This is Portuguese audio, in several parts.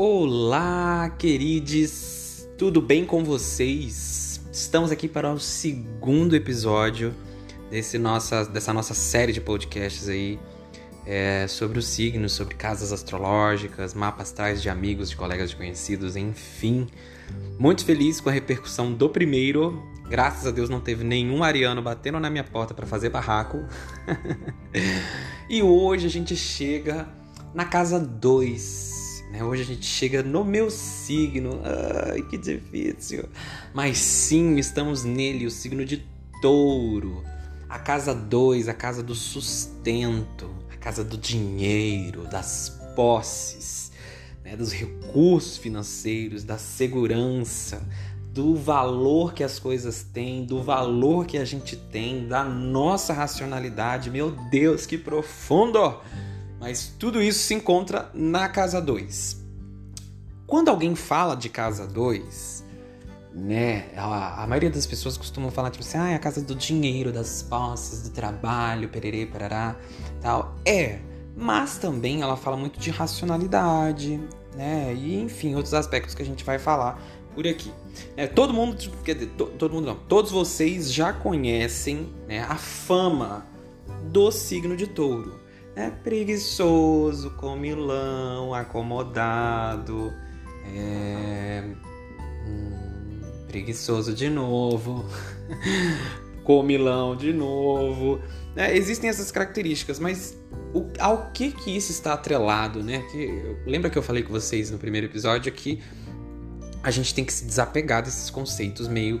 Olá, queridos! Tudo bem com vocês? Estamos aqui para o segundo episódio desse nossa, dessa nossa série de podcasts aí é, sobre os signos, sobre casas astrológicas, mapas astrais de amigos, de colegas, de conhecidos, enfim. Muito feliz com a repercussão do primeiro. Graças a Deus não teve nenhum ariano batendo na minha porta para fazer barraco. e hoje a gente chega na casa 2 né? Hoje a gente chega no meu signo. Ai, que difícil. Mas sim, estamos nele, o signo de touro. A casa 2, a casa do sustento, a casa do dinheiro, das posses, né? dos recursos financeiros, da segurança, do valor que as coisas têm, do valor que a gente tem, da nossa racionalidade. Meu Deus, que profundo! Mas tudo isso se encontra na casa 2. Quando alguém fala de casa 2, né, a, a, maioria das pessoas costumam falar tipo assim, ah, é a casa do dinheiro, das posses, do trabalho, pererê, parará, tal. É, mas também ela fala muito de racionalidade, né, e enfim, outros aspectos que a gente vai falar por aqui. É, todo mundo, quer dizer, to, todo mundo não, todos vocês já conhecem né, a fama do signo de touro é preguiçoso, comilão, acomodado, é... hum, preguiçoso de novo, comilão de novo. É, existem essas características, mas o, ao que que isso está atrelado, né? Que, lembra que eu falei com vocês no primeiro episódio que a gente tem que se desapegar desses conceitos meio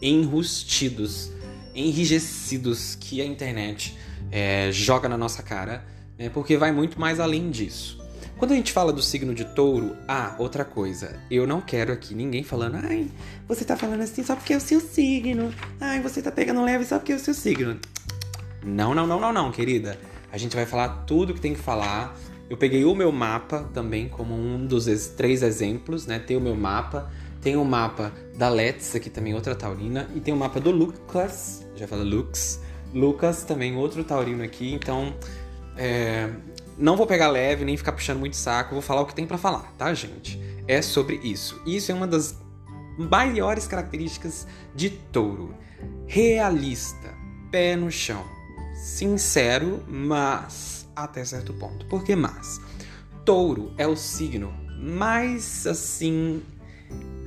enrustidos, enrijecidos que a internet é, joga na nossa cara, né? porque vai muito mais além disso. Quando a gente fala do signo de touro, ah, outra coisa, eu não quero aqui ninguém falando, ai, você tá falando assim só porque é o seu signo, ai, você tá pegando leve só porque é o seu signo. Não, não, não, não, não, querida. A gente vai falar tudo que tem que falar. Eu peguei o meu mapa também como um dos três exemplos, né? Tem o meu mapa, tem o mapa da Let's, aqui também outra taurina, e tem o mapa do Lucas, já fala Lux, Lucas, também outro taurino aqui, então é, não vou pegar leve nem ficar puxando muito saco, vou falar o que tem para falar, tá, gente? É sobre isso. Isso é uma das maiores características de touro. Realista, pé no chão, sincero, mas até certo ponto. Por que mais? Touro é o signo mais assim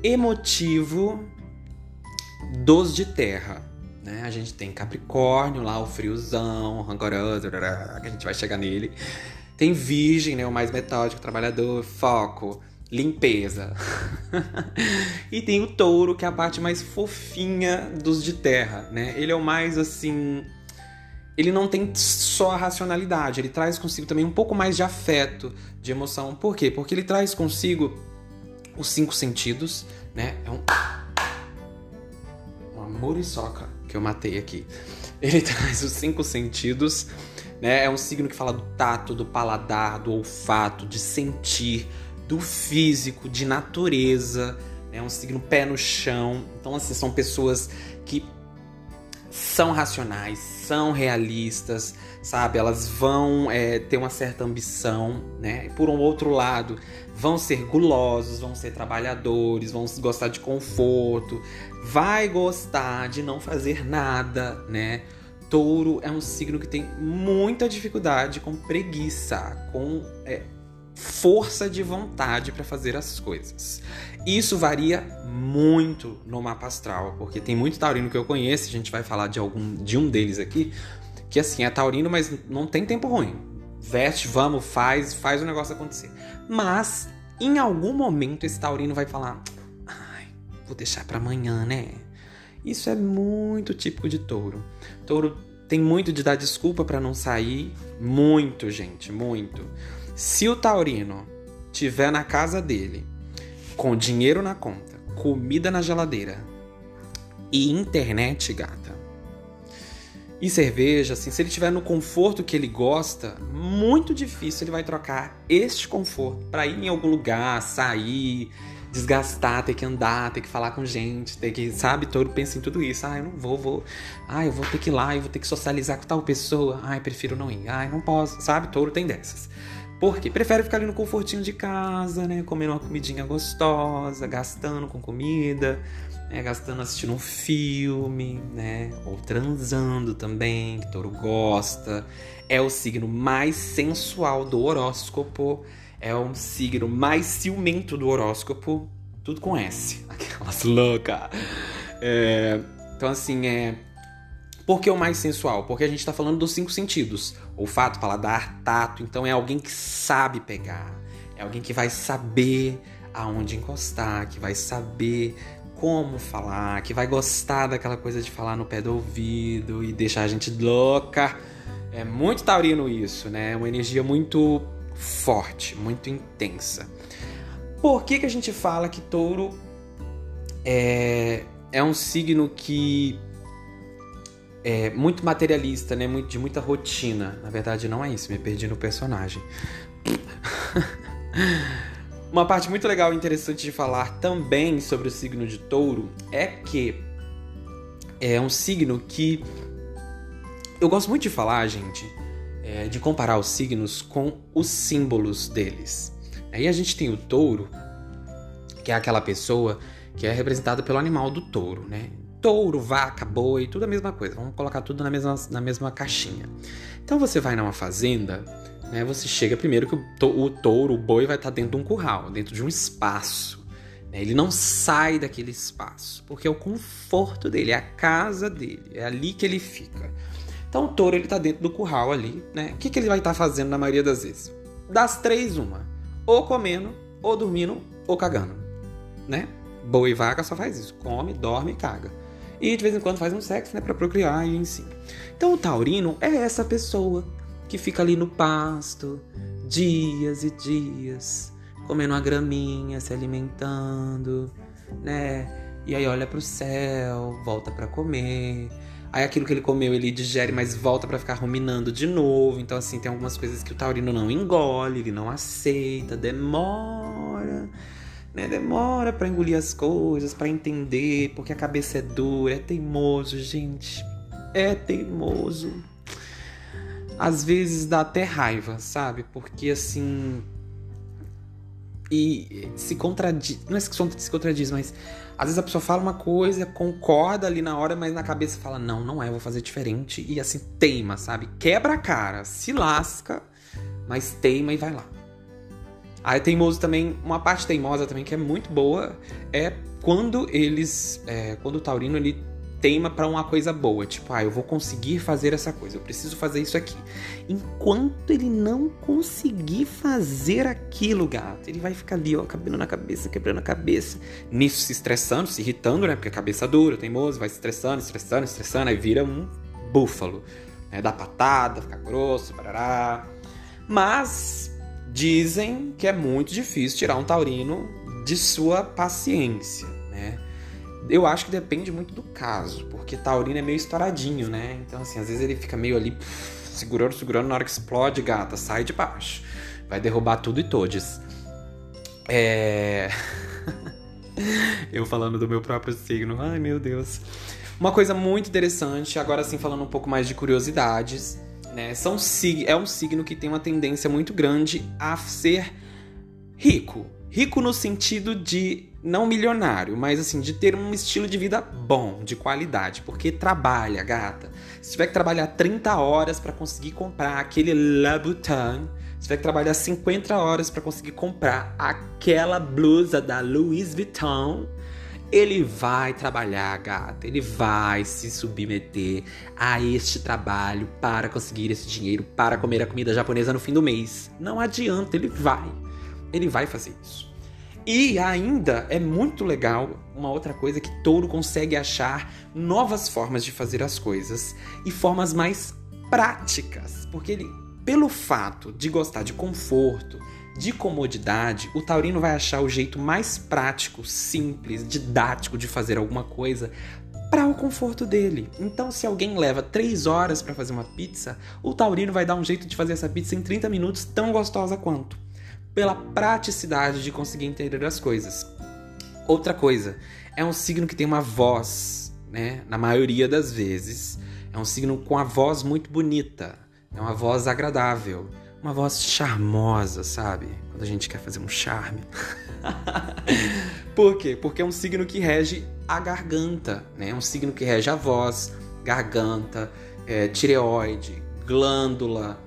emotivo dos de terra. Né? A gente tem Capricórnio lá, o friozão, rancoroso, que a gente vai chegar nele. Tem Virgem, né? o mais metódico, trabalhador, foco, limpeza. e tem o Touro, que é a parte mais fofinha dos de terra, né? Ele é o mais assim. Ele não tem só a racionalidade, ele traz consigo também um pouco mais de afeto, de emoção. Por quê? Porque ele traz consigo os cinco sentidos, né? É um. Uma muriçoca que eu matei aqui. Ele traz os cinco sentidos, né? É um signo que fala do tato, do paladar, do olfato, de sentir, do físico, de natureza. É um signo pé no chão. Então, assim, são pessoas que são racionais, são realistas, sabe? Elas vão é, ter uma certa ambição, né? Por um outro lado, vão ser gulosos, vão ser trabalhadores, vão gostar de conforto, vai gostar de não fazer nada, né? Touro é um signo que tem muita dificuldade com preguiça, com é, força de vontade para fazer as coisas. Isso varia muito no mapa astral, porque tem muito taurino que eu conheço, a gente vai falar de algum de um deles aqui, que assim é taurino, mas não tem tempo ruim. Veste, vamos, faz, faz o negócio acontecer. Mas em algum momento esse taurino vai falar: "Ai, vou deixar para amanhã, né?" Isso é muito típico de touro. Touro tem muito de dar desculpa para não sair, muito, gente, muito. Se o taurino tiver na casa dele, com dinheiro na conta, comida na geladeira e internet, gata, e cerveja, assim, se ele tiver no conforto que ele gosta, muito difícil ele vai trocar este conforto para ir em algum lugar, sair, desgastar, ter que andar, ter que falar com gente, ter que, sabe, todo pensa em tudo isso. Ah, eu não vou, vou. Ah, eu vou ter que ir lá, eu vou ter que socializar com tal pessoa. Ai, prefiro não ir. Ai, não posso, sabe? Touro tem dessas. Porque prefere ficar ali no confortinho de casa, né? Comendo uma comidinha gostosa, gastando com comida, né? gastando assistindo um filme, né? Ou transando também, que touro gosta. É o signo mais sensual do horóscopo. É o signo mais ciumento do horóscopo. Tudo com S. Aquelas loucas. É, então, assim, é. Por que o mais sensual? Porque a gente tá falando dos cinco sentidos: olfato, paladar, tato. Então, é alguém que sabe pegar. É alguém que vai saber aonde encostar, que vai saber como falar, que vai gostar daquela coisa de falar no pé do ouvido e deixar a gente louca. É muito taurino isso, né? É uma energia muito forte, muito intensa. Por que, que a gente fala que touro é, é um signo que é muito materialista, né? De muita rotina. Na verdade, não é isso, me perdi no personagem. Uma parte muito legal e interessante de falar também sobre o signo de touro é que é um signo que eu gosto muito de falar, gente, é, de comparar os signos com os símbolos deles. Aí a gente tem o touro, que é aquela pessoa que é representada pelo animal do touro, né? Touro, vaca, boi, tudo a mesma coisa. Vamos colocar tudo na mesma, na mesma caixinha. Então você vai numa fazenda, né? Você chega primeiro que o, to, o touro, o boi vai estar dentro de um curral, dentro de um espaço. Né? Ele não sai daquele espaço, porque é o conforto dele, é a casa dele, é ali que ele fica. Então o touro ele tá dentro do curral ali, né? O que, que ele vai estar tá fazendo na maioria das vezes? Das três, uma. Ou comendo, ou dormindo, ou cagando, né? Boi e vaca só faz isso. Come, dorme e caga. E de vez em quando faz um sexo, né? Pra procriar e enfim. Então o taurino é essa pessoa que fica ali no pasto, dias e dias, comendo uma graminha, se alimentando, né? E aí olha pro céu, volta para comer. Aí aquilo que ele comeu ele digere, mas volta para ficar ruminando de novo. Então assim, tem algumas coisas que o taurino não engole, ele não aceita, demora né? Demora para engolir as coisas, para entender, porque a cabeça é dura, é teimoso, gente. É teimoso. Às vezes dá até raiva, sabe? Porque assim. E se contradiz. Não é que se contradiz, mas às vezes a pessoa fala uma coisa, concorda ali na hora, mas na cabeça fala: não, não é, vou fazer diferente. E assim, teima, sabe? Quebra a cara, se lasca, mas teima e vai lá. Aí teimoso também, uma parte teimosa também que é muito boa é quando eles, é, quando o taurino ele teima para uma coisa boa, tipo, ah, eu vou conseguir fazer essa coisa, eu preciso fazer isso aqui. Enquanto ele não conseguir fazer aquilo, gato, ele vai ficar ali, ó, cabelo na cabeça, quebrando a cabeça, nisso se estressando, se irritando, né? Porque a cabeça dura, teimoso, vai se estressando, estressando, estressando, aí vira um búfalo, né? Dá patada, fica grosso, parará. Mas Dizem que é muito difícil tirar um taurino de sua paciência, né? Eu acho que depende muito do caso, porque taurino é meio estouradinho, né? Então, assim, às vezes ele fica meio ali segurando, segurando, na hora que explode, gata, sai de baixo. Vai derrubar tudo e todos. É. Eu falando do meu próprio signo. Ai, meu Deus. Uma coisa muito interessante, agora sim falando um pouco mais de curiosidades né? São, é um signo que tem uma tendência muito grande a ser rico. Rico no sentido de não milionário, mas assim, de ter um estilo de vida bom, de qualidade, porque trabalha, gata. Se tiver que trabalhar 30 horas para conseguir comprar aquele Louboutin, se tiver que trabalhar 50 horas para conseguir comprar aquela blusa da Louis Vuitton, ele vai trabalhar, gata. Ele vai se submeter a este trabalho para conseguir esse dinheiro para comer a comida japonesa no fim do mês. Não adianta, ele vai. Ele vai fazer isso. E ainda é muito legal uma outra coisa que Touro consegue achar novas formas de fazer as coisas e formas mais práticas, porque ele, pelo fato de gostar de conforto, de comodidade, o taurino vai achar o jeito mais prático, simples, didático de fazer alguma coisa para o conforto dele. Então, se alguém leva 3 horas para fazer uma pizza, o taurino vai dar um jeito de fazer essa pizza em 30 minutos tão gostosa quanto, pela praticidade de conseguir entender as coisas. Outra coisa, é um signo que tem uma voz, né? Na maioria das vezes, é um signo com a voz muito bonita, é uma voz agradável uma voz charmosa, sabe? Quando a gente quer fazer um charme. Por quê? Porque é um signo que rege a garganta, né? É um signo que rege a voz, garganta, é, tireoide, glândula,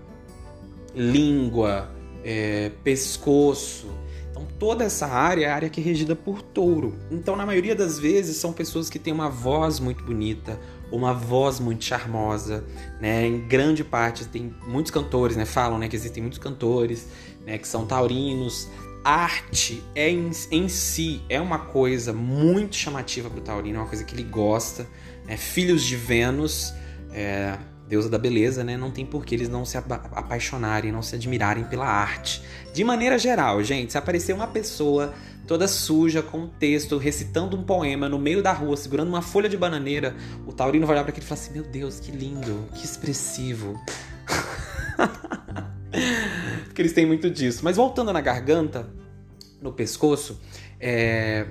língua, é, pescoço. Então, toda essa área é a área que é regida por touro. Então, na maioria das vezes, são pessoas que têm uma voz muito bonita, uma voz muito charmosa, né? Em grande parte tem muitos cantores, né? Falam, né, que existem muitos cantores, né, que são taurinos. Arte é em, em si é uma coisa muito chamativa para o taurino, é uma coisa que ele gosta. Né? Filhos de Vênus, é, deusa da beleza, né? Não tem por que eles não se apaixonarem, não se admirarem pela arte. De maneira geral, gente, se aparecer uma pessoa toda suja, com um texto, recitando um poema no meio da rua, segurando uma folha de bananeira, o taurino vai olhar para aquilo e falar assim: Meu Deus, que lindo, que expressivo. Porque eles têm muito disso. Mas voltando na garganta, no pescoço, é,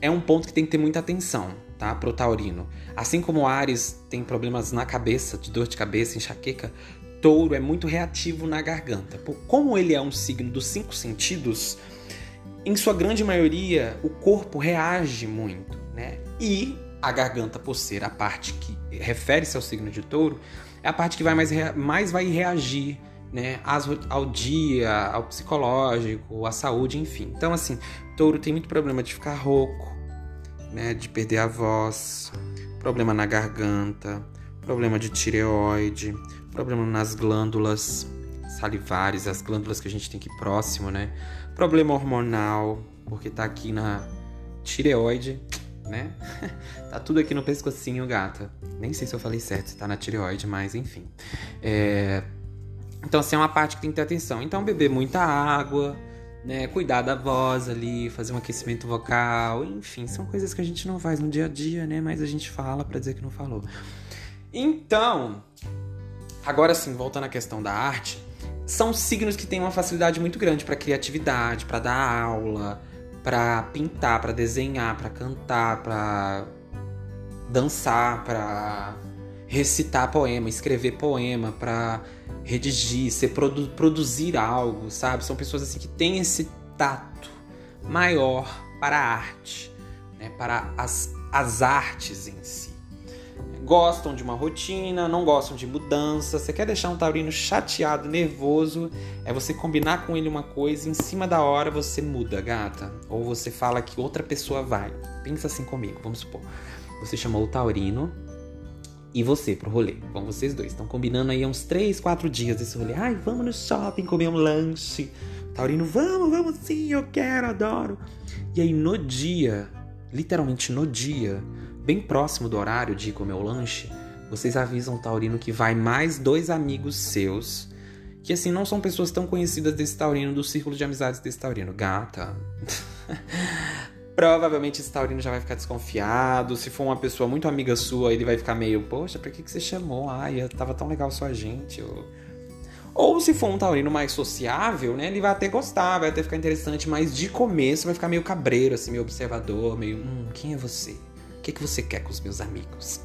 é um ponto que tem que ter muita atenção, tá? Pro taurino. Assim como Ares tem problemas na cabeça, de dor de cabeça, enxaqueca, touro é muito reativo na garganta. Como ele é um signo dos cinco sentidos, em sua grande maioria, o corpo reage muito, né? E a garganta, por ser a parte que refere-se ao signo de touro, é a parte que vai mais, mais vai reagir né, ao dia, ao psicológico, à saúde, enfim. Então, assim, touro tem muito problema de ficar rouco, né, de perder a voz, problema na garganta, problema de tireoide, problema nas glândulas salivares, as glândulas que a gente tem aqui próximo, né? Problema hormonal, porque tá aqui na tireoide, né? tá tudo aqui no pescocinho, gata. Nem sei se eu falei certo, se tá na tireoide, mas enfim. É... Então, assim, é uma parte que tem que ter atenção. Então, beber muita água, né? Cuidar da voz ali, fazer um aquecimento vocal, enfim, são coisas que a gente não faz no dia a dia, né? Mas a gente fala para dizer que não falou. Então, agora sim, voltando à questão da arte, são signos que têm uma facilidade muito grande para criatividade, para dar aula, para pintar, para desenhar, para cantar, para dançar, para recitar poema, escrever poema, para redigir, ser produ produzir algo, sabe? São pessoas assim que têm esse tato maior para a arte, né? para as, as artes em si gostam de uma rotina, não gostam de mudança. Você quer deixar um taurino chateado, nervoso, é você combinar com ele uma coisa, em cima da hora você muda, gata. Ou você fala que outra pessoa vai. Pensa assim comigo, vamos supor. Você chamou o taurino e você pro rolê. Vão vocês dois. Estão combinando aí uns 3, 4 dias desse rolê. Ai, vamos no shopping comer um lanche. Taurino, vamos, vamos sim, eu quero, adoro. E aí no dia, literalmente no dia, bem próximo do horário de comer o lanche, vocês avisam o Taurino que vai mais dois amigos seus, que assim não são pessoas tão conhecidas desse Taurino, do círculo de amizades desse Taurino. Gata. Provavelmente esse Taurino já vai ficar desconfiado. Se for uma pessoa muito amiga sua, ele vai ficar meio, poxa, pra que, que você chamou? Ai, tava tão legal só a gente. Ou... Ou se for um taurino mais sociável, né? Ele vai até gostar, vai até ficar interessante, mas de começo vai ficar meio cabreiro, assim, meio observador, meio, hum, quem é você? que, que você quer com os meus amigos?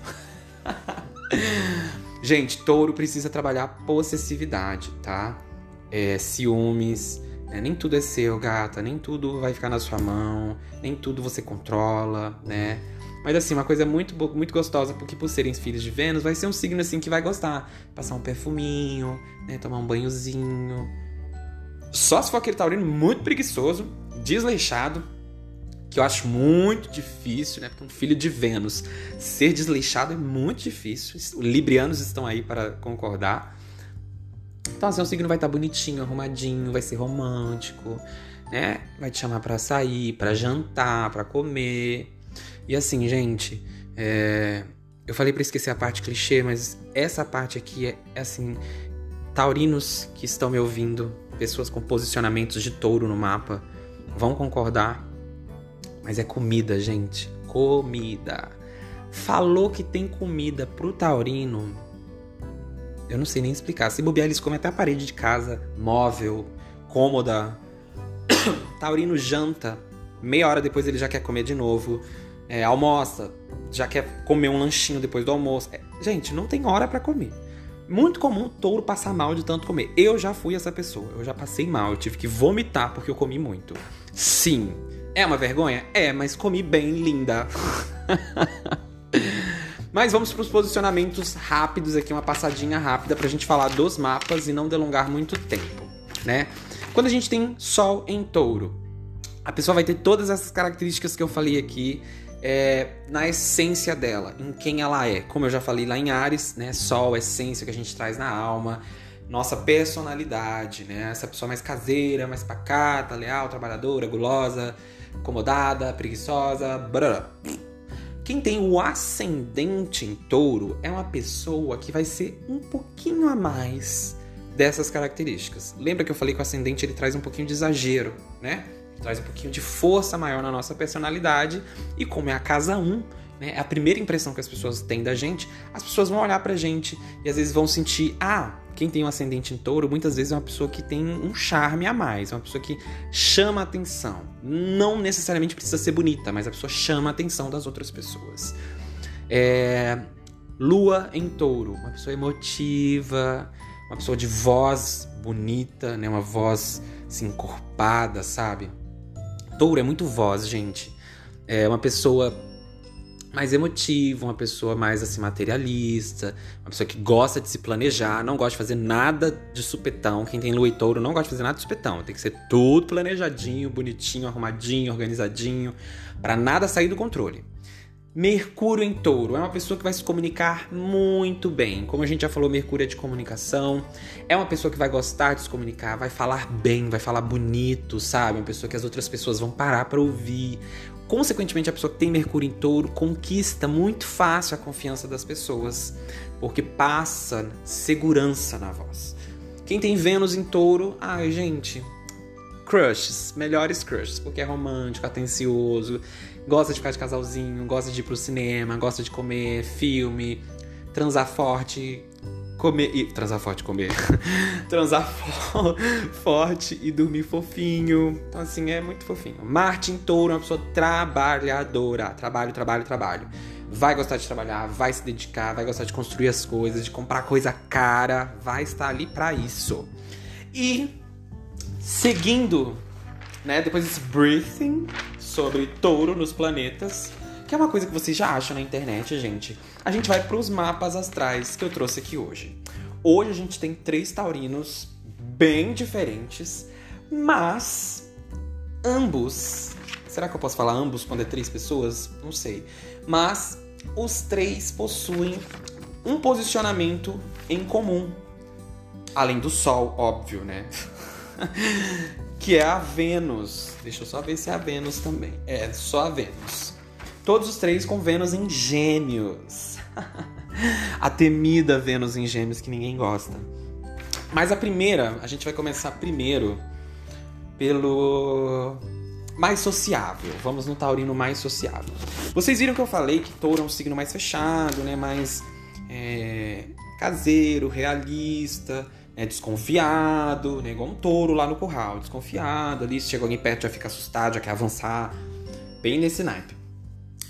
Gente, touro precisa trabalhar possessividade, tá? É, ciúmes. Né? Nem tudo é seu, gata. Nem tudo vai ficar na sua mão. Nem tudo você controla, né? Mas assim, uma coisa muito, muito gostosa, porque por serem filhos de Vênus, vai ser um signo assim que vai gostar. Passar um perfuminho, né? Tomar um banhozinho. Só se for aquele taurino muito preguiçoso, desleixado, que eu acho muito difícil, né? Porque um filho de Vênus ser desleixado é muito difícil. Os librianos estão aí para concordar. Então, assim, o signo vai estar bonitinho, arrumadinho, vai ser romântico, né? Vai te chamar para sair, para jantar, para comer. E assim, gente, é... eu falei para esquecer a parte clichê, mas essa parte aqui é, é assim, taurinos que estão me ouvindo, pessoas com posicionamentos de touro no mapa, vão concordar mas é comida, gente. Comida. Falou que tem comida pro taurino. Eu não sei nem explicar. Se bobear, eles comem até a parede de casa, móvel, cômoda. taurino janta. Meia hora depois ele já quer comer de novo. É, almoça. Já quer comer um lanchinho depois do almoço. É, gente, não tem hora para comer. Muito comum touro passar mal de tanto comer. Eu já fui essa pessoa. Eu já passei mal. Eu tive que vomitar porque eu comi muito. Sim. É uma vergonha? É, mas comi bem, linda. mas vamos para os posicionamentos rápidos aqui, uma passadinha rápida para a gente falar dos mapas e não delongar muito tempo, né? Quando a gente tem Sol em Touro, a pessoa vai ter todas essas características que eu falei aqui é, na essência dela, em quem ela é. Como eu já falei lá em Ares, né? Sol, essência que a gente traz na alma, nossa personalidade, né? Essa pessoa mais caseira, mais pacata, leal, trabalhadora, gulosa, acomodada, preguiçosa, brrr. Quem tem o ascendente em touro é uma pessoa que vai ser um pouquinho a mais dessas características. Lembra que eu falei que o ascendente ele traz um pouquinho de exagero, né? traz um pouquinho de força maior na nossa personalidade. E como é a casa 1, né, é a primeira impressão que as pessoas têm da gente, as pessoas vão olhar pra gente e às vezes vão sentir, ah, quem tem um ascendente em touro, muitas vezes é uma pessoa que tem um charme a mais, é uma pessoa que chama atenção. Não necessariamente precisa ser bonita, mas a pessoa chama a atenção das outras pessoas. É... Lua em touro, uma pessoa emotiva, uma pessoa de voz bonita, né? uma voz assim, encorpada, sabe? Touro é muito voz, gente. É uma pessoa mais emotiva, uma pessoa mais assim materialista, uma pessoa que gosta de se planejar, não gosta de fazer nada de supetão. Quem tem lua e touro não gosta de fazer nada de supetão. Tem que ser tudo planejadinho, bonitinho, arrumadinho, organizadinho, para nada sair do controle. Mercúrio em touro é uma pessoa que vai se comunicar muito bem. Como a gente já falou, Mercúrio é de comunicação. É uma pessoa que vai gostar de se comunicar, vai falar bem, vai falar bonito, sabe? Uma pessoa que as outras pessoas vão parar para ouvir. Consequentemente, a pessoa que tem Mercúrio em touro conquista muito fácil a confiança das pessoas, porque passa segurança na voz. Quem tem Vênus em touro, ai gente, crushes, melhores crushes, porque é romântico, atencioso, gosta de ficar de casalzinho, gosta de ir pro cinema, gosta de comer filme, transar forte, comer. E, transar forte, comer. transar fo forte e dormir fofinho. Então, assim, é muito fofinho. Marte em touro é uma pessoa trabalhadora. Trabalho, trabalho, trabalho. Vai gostar de trabalhar, vai se dedicar, vai gostar de construir as coisas, de comprar coisa cara, vai estar ali para isso. E seguindo, né, depois desse briefing sobre touro nos planetas, que é uma coisa que vocês já acham na internet, gente. A gente vai para os mapas astrais que eu trouxe aqui hoje. Hoje a gente tem três taurinos bem diferentes, mas ambos. Será que eu posso falar ambos quando é três pessoas? Não sei. Mas os três possuem um posicionamento em comum. Além do Sol, óbvio, né? que é a Vênus. Deixa eu só ver se é a Vênus também. É, só a Vênus. Todos os três com Vênus em Gêmeos. a temida Vênus em Gêmeos que ninguém gosta. Mas a primeira, a gente vai começar primeiro pelo mais sociável. Vamos no taurino mais sociável. Vocês viram que eu falei que touro é um signo mais fechado, né? Mais é, caseiro, realista é desconfiado, né? Igual um touro lá no curral, desconfiado ali, se chega alguém perto já fica assustado, já quer avançar, bem nesse naipe.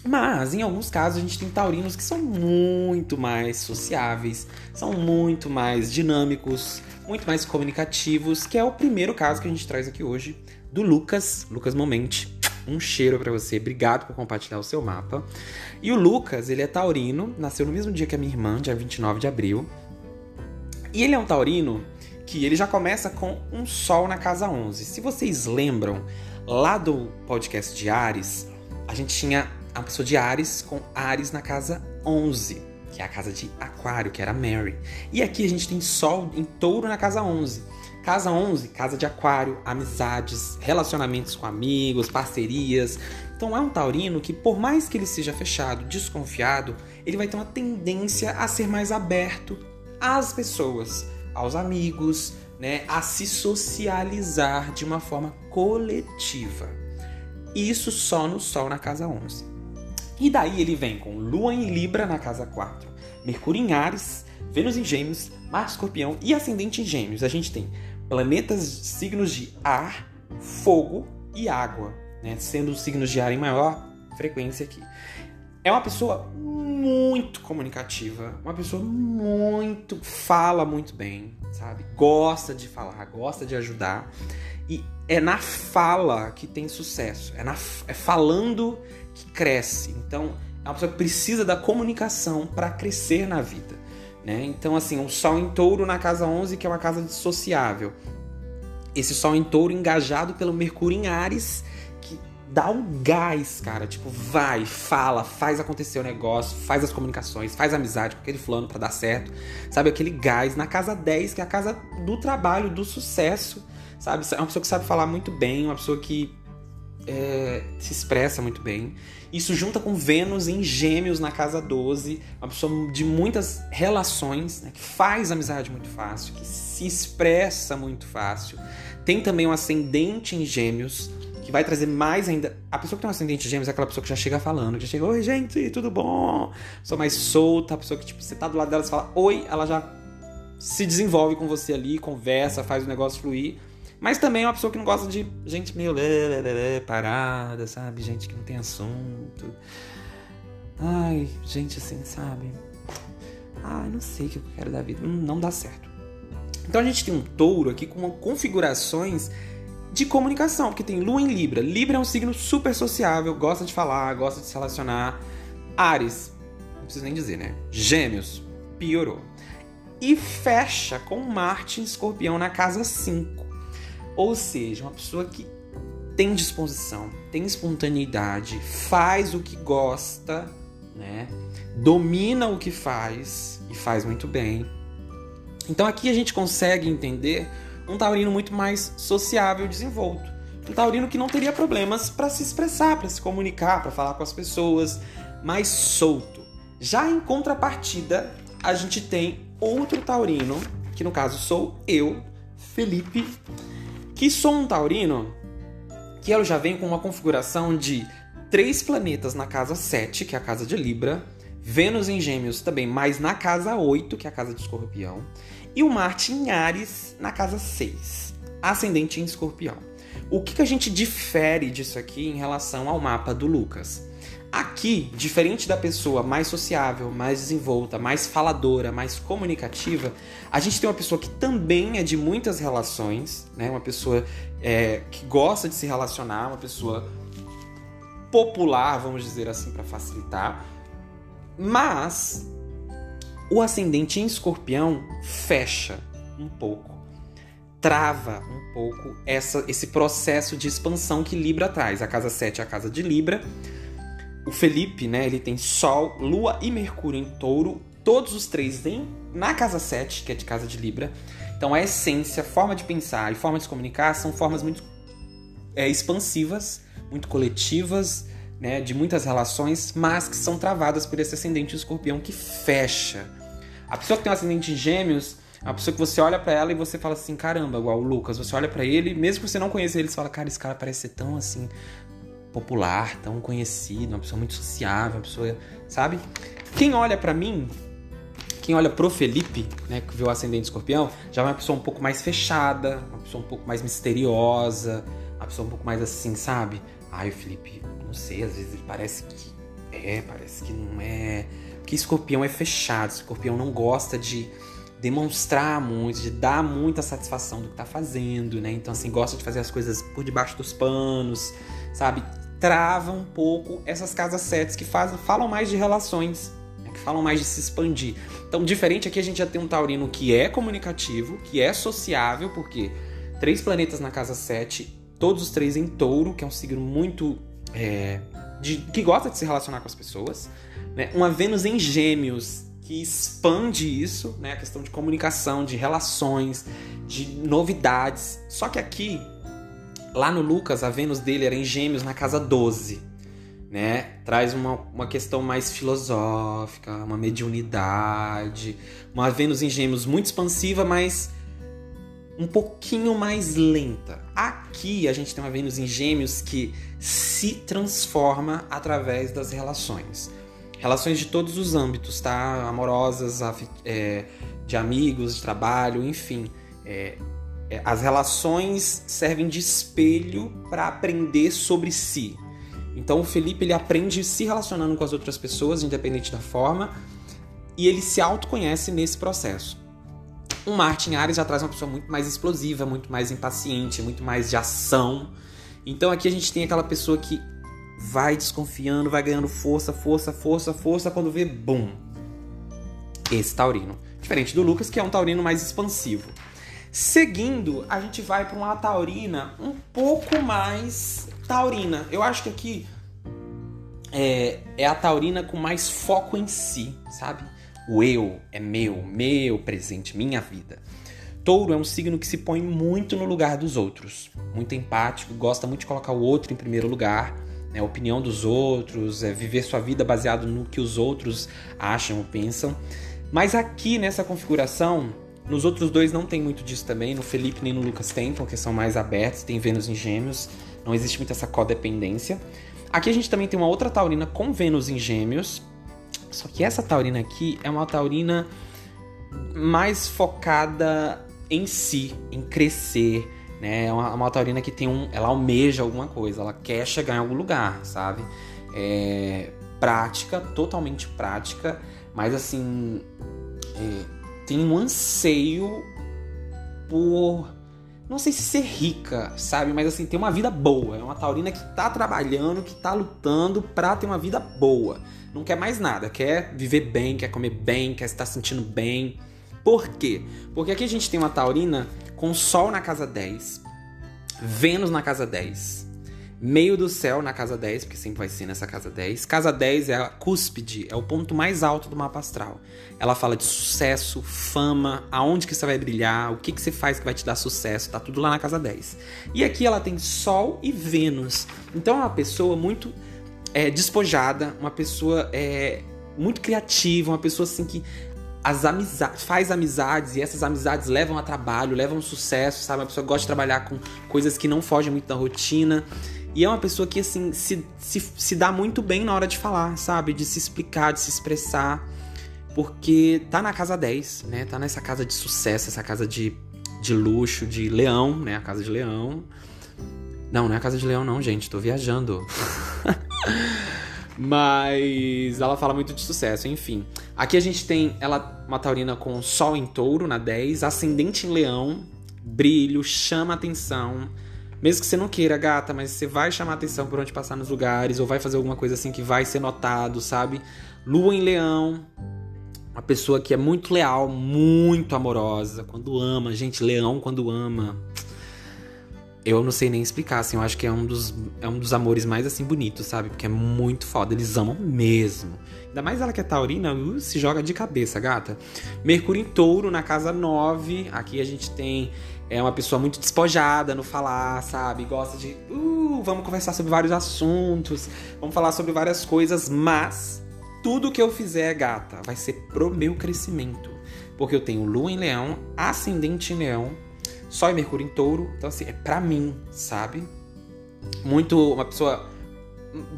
Mas, em alguns casos, a gente tem taurinos que são muito mais sociáveis, são muito mais dinâmicos, muito mais comunicativos, que é o primeiro caso que a gente traz aqui hoje, do Lucas, Lucas Momente. Um cheiro para você, obrigado por compartilhar o seu mapa. E o Lucas, ele é taurino, nasceu no mesmo dia que a minha irmã, dia 29 de abril, e ele é um taurino que ele já começa com um sol na casa 11. Se vocês lembram, lá do podcast de Ares, a gente tinha a pessoa de Ares com Ares na casa 11, que é a casa de Aquário, que era Mary. E aqui a gente tem Sol em Touro na casa 11. Casa 11, casa de Aquário, amizades, relacionamentos com amigos, parcerias. Então é um taurino que, por mais que ele seja fechado, desconfiado, ele vai ter uma tendência a ser mais aberto às pessoas, aos amigos, né, a se socializar de uma forma coletiva. Isso só no Sol na casa 11. E daí ele vem com Lua em Libra na casa 4, Mercúrio em Ares, Vênus em Gêmeos, Marte Escorpião e Ascendente em Gêmeos. A gente tem planetas signos de ar, fogo e água, né? sendo os signos de ar em maior frequência aqui. É uma pessoa muito comunicativa, uma pessoa muito fala muito bem, sabe? Gosta de falar, gosta de ajudar. E é na fala que tem sucesso, é, na, é falando que cresce. Então, é uma pessoa que precisa da comunicação para crescer na vida. Né? Então, assim, um sol em touro na casa 11, que é uma casa dissociável. Esse sol em touro engajado pelo Mercúrio em Ares, que dá um gás, cara. Tipo, vai, fala, faz acontecer o negócio, faz as comunicações, faz amizade com aquele fulano para dar certo. Sabe, aquele gás. Na casa 10, que é a casa do trabalho, do sucesso. Sabe, é uma pessoa que sabe falar muito bem, uma pessoa que é, se expressa muito bem. Isso junta com Vênus em Gêmeos na casa 12, uma pessoa de muitas relações, né, que faz amizade muito fácil, que se expressa muito fácil. Tem também um ascendente em Gêmeos, que vai trazer mais ainda. A pessoa que tem um ascendente em Gêmeos é aquela pessoa que já chega falando, que já chega, oi gente, tudo bom? Sou mais solta, a pessoa que tipo, você tá do lado dela, você fala oi, ela já se desenvolve com você ali, conversa, faz o negócio fluir. Mas também é uma pessoa que não gosta de gente meio parada, sabe? Gente que não tem assunto. Ai, gente assim, sabe? Ai, não sei o que eu quero da vida. Não dá certo. Então a gente tem um touro aqui com configurações de comunicação, porque tem lua em Libra. Libra é um signo super sociável, gosta de falar, gosta de se relacionar. Ares, não preciso nem dizer, né? Gêmeos, piorou. E fecha com Marte em escorpião na casa 5. Ou seja, uma pessoa que tem disposição, tem espontaneidade, faz o que gosta, né? Domina o que faz e faz muito bem. Então aqui a gente consegue entender um taurino muito mais sociável e desenvolto. Um taurino que não teria problemas para se expressar, para se comunicar, para falar com as pessoas, mais solto. Já em contrapartida, a gente tem outro taurino, que no caso sou eu, Felipe, que sou um taurino que ela já vem com uma configuração de três planetas na casa 7, que é a casa de Libra, Vênus em Gêmeos também, mas na casa 8, que é a casa de Escorpião, e o Marte em Ares na casa 6, ascendente em Escorpião. O que, que a gente difere disso aqui em relação ao mapa do Lucas? Aqui, diferente da pessoa mais sociável, mais desenvolta, mais faladora, mais comunicativa, a gente tem uma pessoa que também é de muitas relações, né? Uma pessoa é, que gosta de se relacionar, uma pessoa popular, vamos dizer assim, para facilitar. Mas o ascendente em escorpião fecha um pouco, trava um pouco essa, esse processo de expansão que Libra traz. A casa 7 é a casa de Libra o Felipe, né, ele tem Sol, Lua e Mercúrio em Touro, todos os três em, na casa 7, que é de casa de Libra. Então a essência, forma de pensar e forma de se comunicar são formas muito é, expansivas, muito coletivas, né, de muitas relações, mas que são travadas por esse ascendente escorpião que fecha. A pessoa que tem um ascendente em gêmeos, a pessoa que você olha para ela e você fala assim, caramba, igual o Lucas, você olha para ele, mesmo que você não conheça ele, você fala, cara, esse cara parece ser tão assim, popular, tão conhecido, uma pessoa muito sociável, uma pessoa, sabe? Quem olha para mim, quem olha pro Felipe, né, que viu o ascendente escorpião, já é uma pessoa um pouco mais fechada, uma pessoa um pouco mais misteriosa, uma pessoa um pouco mais assim, sabe? Ai, o Felipe, não sei, às vezes ele parece que é, parece que não é. Porque escorpião é fechado, escorpião não gosta de demonstrar muito, de dar muita satisfação do que tá fazendo, né? Então, assim, gosta de fazer as coisas por debaixo dos panos, sabe? Trava um pouco essas casas sets que fazem, falam mais de relações, né? que falam mais de se expandir. Então, diferente aqui, a gente já tem um taurino que é comunicativo, que é sociável, porque três planetas na casa 7, todos os três em touro, que é um signo muito. É, de, que gosta de se relacionar com as pessoas. Né? Uma Vênus em gêmeos, que expande isso, né? A questão de comunicação, de relações, de novidades. Só que aqui Lá no Lucas, a Vênus dele era em Gêmeos na casa 12, né? Traz uma, uma questão mais filosófica, uma mediunidade, uma Vênus em Gêmeos muito expansiva, mas um pouquinho mais lenta. Aqui a gente tem uma Vênus em Gêmeos que se transforma através das relações. Relações de todos os âmbitos, tá? Amorosas, é, de amigos, de trabalho, enfim. É, as relações servem de espelho para aprender sobre si. Então o Felipe ele aprende se relacionando com as outras pessoas, independente da forma, e ele se autoconhece nesse processo. O Martin Ares já traz uma pessoa muito mais explosiva, muito mais impaciente, muito mais de ação. Então aqui a gente tem aquela pessoa que vai desconfiando, vai ganhando força, força, força, força, quando vê, bum. Esse taurino. Diferente do Lucas, que é um taurino mais expansivo. Seguindo, a gente vai para uma taurina um pouco mais taurina. Eu acho que aqui é, é a taurina com mais foco em si, sabe? O eu é meu, meu presente, minha vida. Touro é um signo que se põe muito no lugar dos outros, muito empático, gosta muito de colocar o outro em primeiro lugar, né, a opinião dos outros, é viver sua vida baseado no que os outros acham ou pensam. Mas aqui nessa configuração, nos outros dois não tem muito disso também, no Felipe nem no Lucas tem, porque são mais abertos, tem Vênus em Gêmeos, não existe muito essa codependência. Aqui a gente também tem uma outra taurina com Vênus em Gêmeos, só que essa taurina aqui é uma taurina mais focada em si, em crescer, né? É uma, uma taurina que tem um, ela almeja alguma coisa, ela quer chegar em algum lugar, sabe? É prática, totalmente prática, mas assim é, um anseio por não sei se ser rica, sabe? Mas assim, ter uma vida boa. É uma taurina que tá trabalhando, que tá lutando pra ter uma vida boa. Não quer mais nada, quer viver bem, quer comer bem, quer estar sentindo bem. Por quê? Porque aqui a gente tem uma taurina com Sol na casa 10, Vênus na casa 10, meio do céu na casa 10, porque sempre vai ser nessa casa 10. Casa 10 é a cúspide, é o ponto mais alto do mapa astral. Ela fala de sucesso, fama, aonde que você vai brilhar, o que, que você faz que vai te dar sucesso, tá tudo lá na casa 10. E aqui ela tem Sol e Vênus. Então é uma pessoa muito é, despojada, uma pessoa é, muito criativa, uma pessoa assim que as amizades, faz amizades e essas amizades levam a trabalho, levam a sucesso, sabe? Uma pessoa gosta de trabalhar com coisas que não fogem muito da rotina. E é uma pessoa que, assim, se, se, se dá muito bem na hora de falar, sabe? De se explicar, de se expressar. Porque tá na casa 10, né? Tá nessa casa de sucesso, essa casa de, de luxo, de leão, né? A casa de leão. Não, não é a casa de leão, não, gente. Tô viajando. Mas ela fala muito de sucesso, enfim. Aqui a gente tem ela, uma taurina com sol em touro na 10, ascendente em leão, brilho, chama atenção mesmo que você não queira, gata, mas você vai chamar atenção por onde passar nos lugares, ou vai fazer alguma coisa assim que vai ser notado, sabe? Lua em leão, uma pessoa que é muito leal, muito amorosa, quando ama. Gente, leão quando ama. Eu não sei nem explicar, assim, eu acho que é um dos, é um dos amores mais, assim, bonitos, sabe? Porque é muito foda, eles amam mesmo. Ainda mais ela que é taurina, uh, se joga de cabeça, gata. Mercúrio em touro, na casa 9. Aqui a gente tem é uma pessoa muito despojada no falar, sabe? Gosta de, uh, vamos conversar sobre vários assuntos, vamos falar sobre várias coisas, mas tudo que eu fizer, gata, vai ser pro meu crescimento. Porque eu tenho lua em leão, ascendente em leão, Sol e Mercúrio em touro, então assim, é pra mim, sabe? Muito, uma pessoa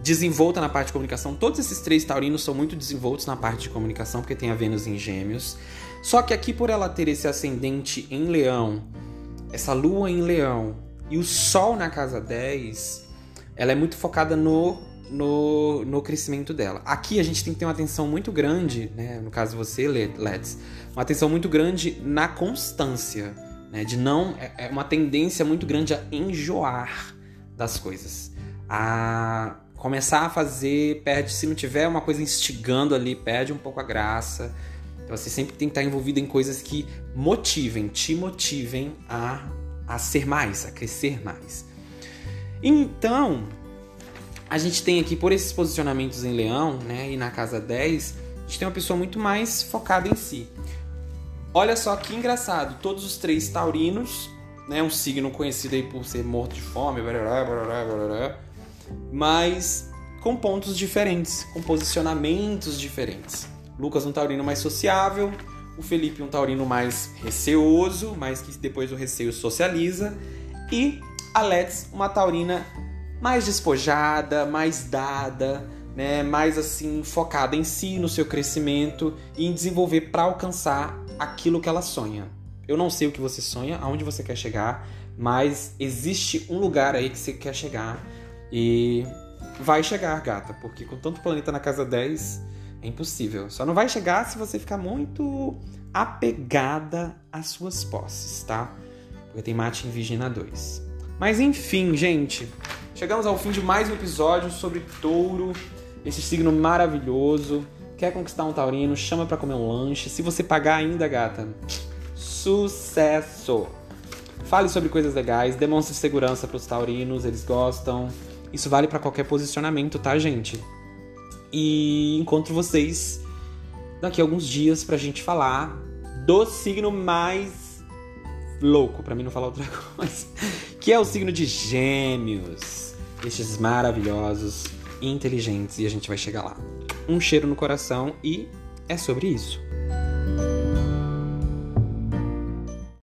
desenvolta na parte de comunicação. Todos esses três taurinos são muito desenvoltos na parte de comunicação, porque tem a Vênus em gêmeos. Só que aqui, por ela ter esse ascendente em leão essa lua em leão e o sol na casa 10, ela é muito focada no, no, no crescimento dela. Aqui a gente tem que ter uma atenção muito grande, né? no caso você, Let's, uma atenção muito grande na constância, né? de não. É, é uma tendência muito grande a enjoar das coisas. A começar a fazer, perde, se não tiver uma coisa instigando ali, perde um pouco a graça. Então você sempre tem que estar envolvido em coisas que motivem, te motivem a, a ser mais, a crescer mais. Então, a gente tem aqui, por esses posicionamentos em leão, né, e na casa 10, a gente tem uma pessoa muito mais focada em si. Olha só que engraçado, todos os três taurinos, né, um signo conhecido aí por ser morto de fome, barará, barará, barará, mas com pontos diferentes, com posicionamentos diferentes. Lucas um taurino mais sociável, o Felipe um taurino mais receoso, mas que depois do receio socializa, e a Let's uma taurina mais despojada, mais dada, né, mais assim focada em si, no seu crescimento e em desenvolver para alcançar aquilo que ela sonha. Eu não sei o que você sonha, aonde você quer chegar, mas existe um lugar aí que você quer chegar e vai chegar, gata, porque com tanto planeta na casa 10 é impossível. Só não vai chegar se você ficar muito apegada às suas posses, tá? Porque tem Mate em Virgina 2. Mas enfim, gente, chegamos ao fim de mais um episódio sobre touro, esse signo maravilhoso. Quer conquistar um taurino, chama para comer um lanche. Se você pagar ainda, gata, sucesso! Fale sobre coisas legais, demonstre segurança para os taurinos, eles gostam. Isso vale para qualquer posicionamento, tá, gente? E encontro vocês daqui a alguns dias pra gente falar do signo mais louco, para mim não falar outra coisa, que é o signo de Gêmeos. Estes maravilhosos inteligentes e a gente vai chegar lá. Um cheiro no coração e é sobre isso.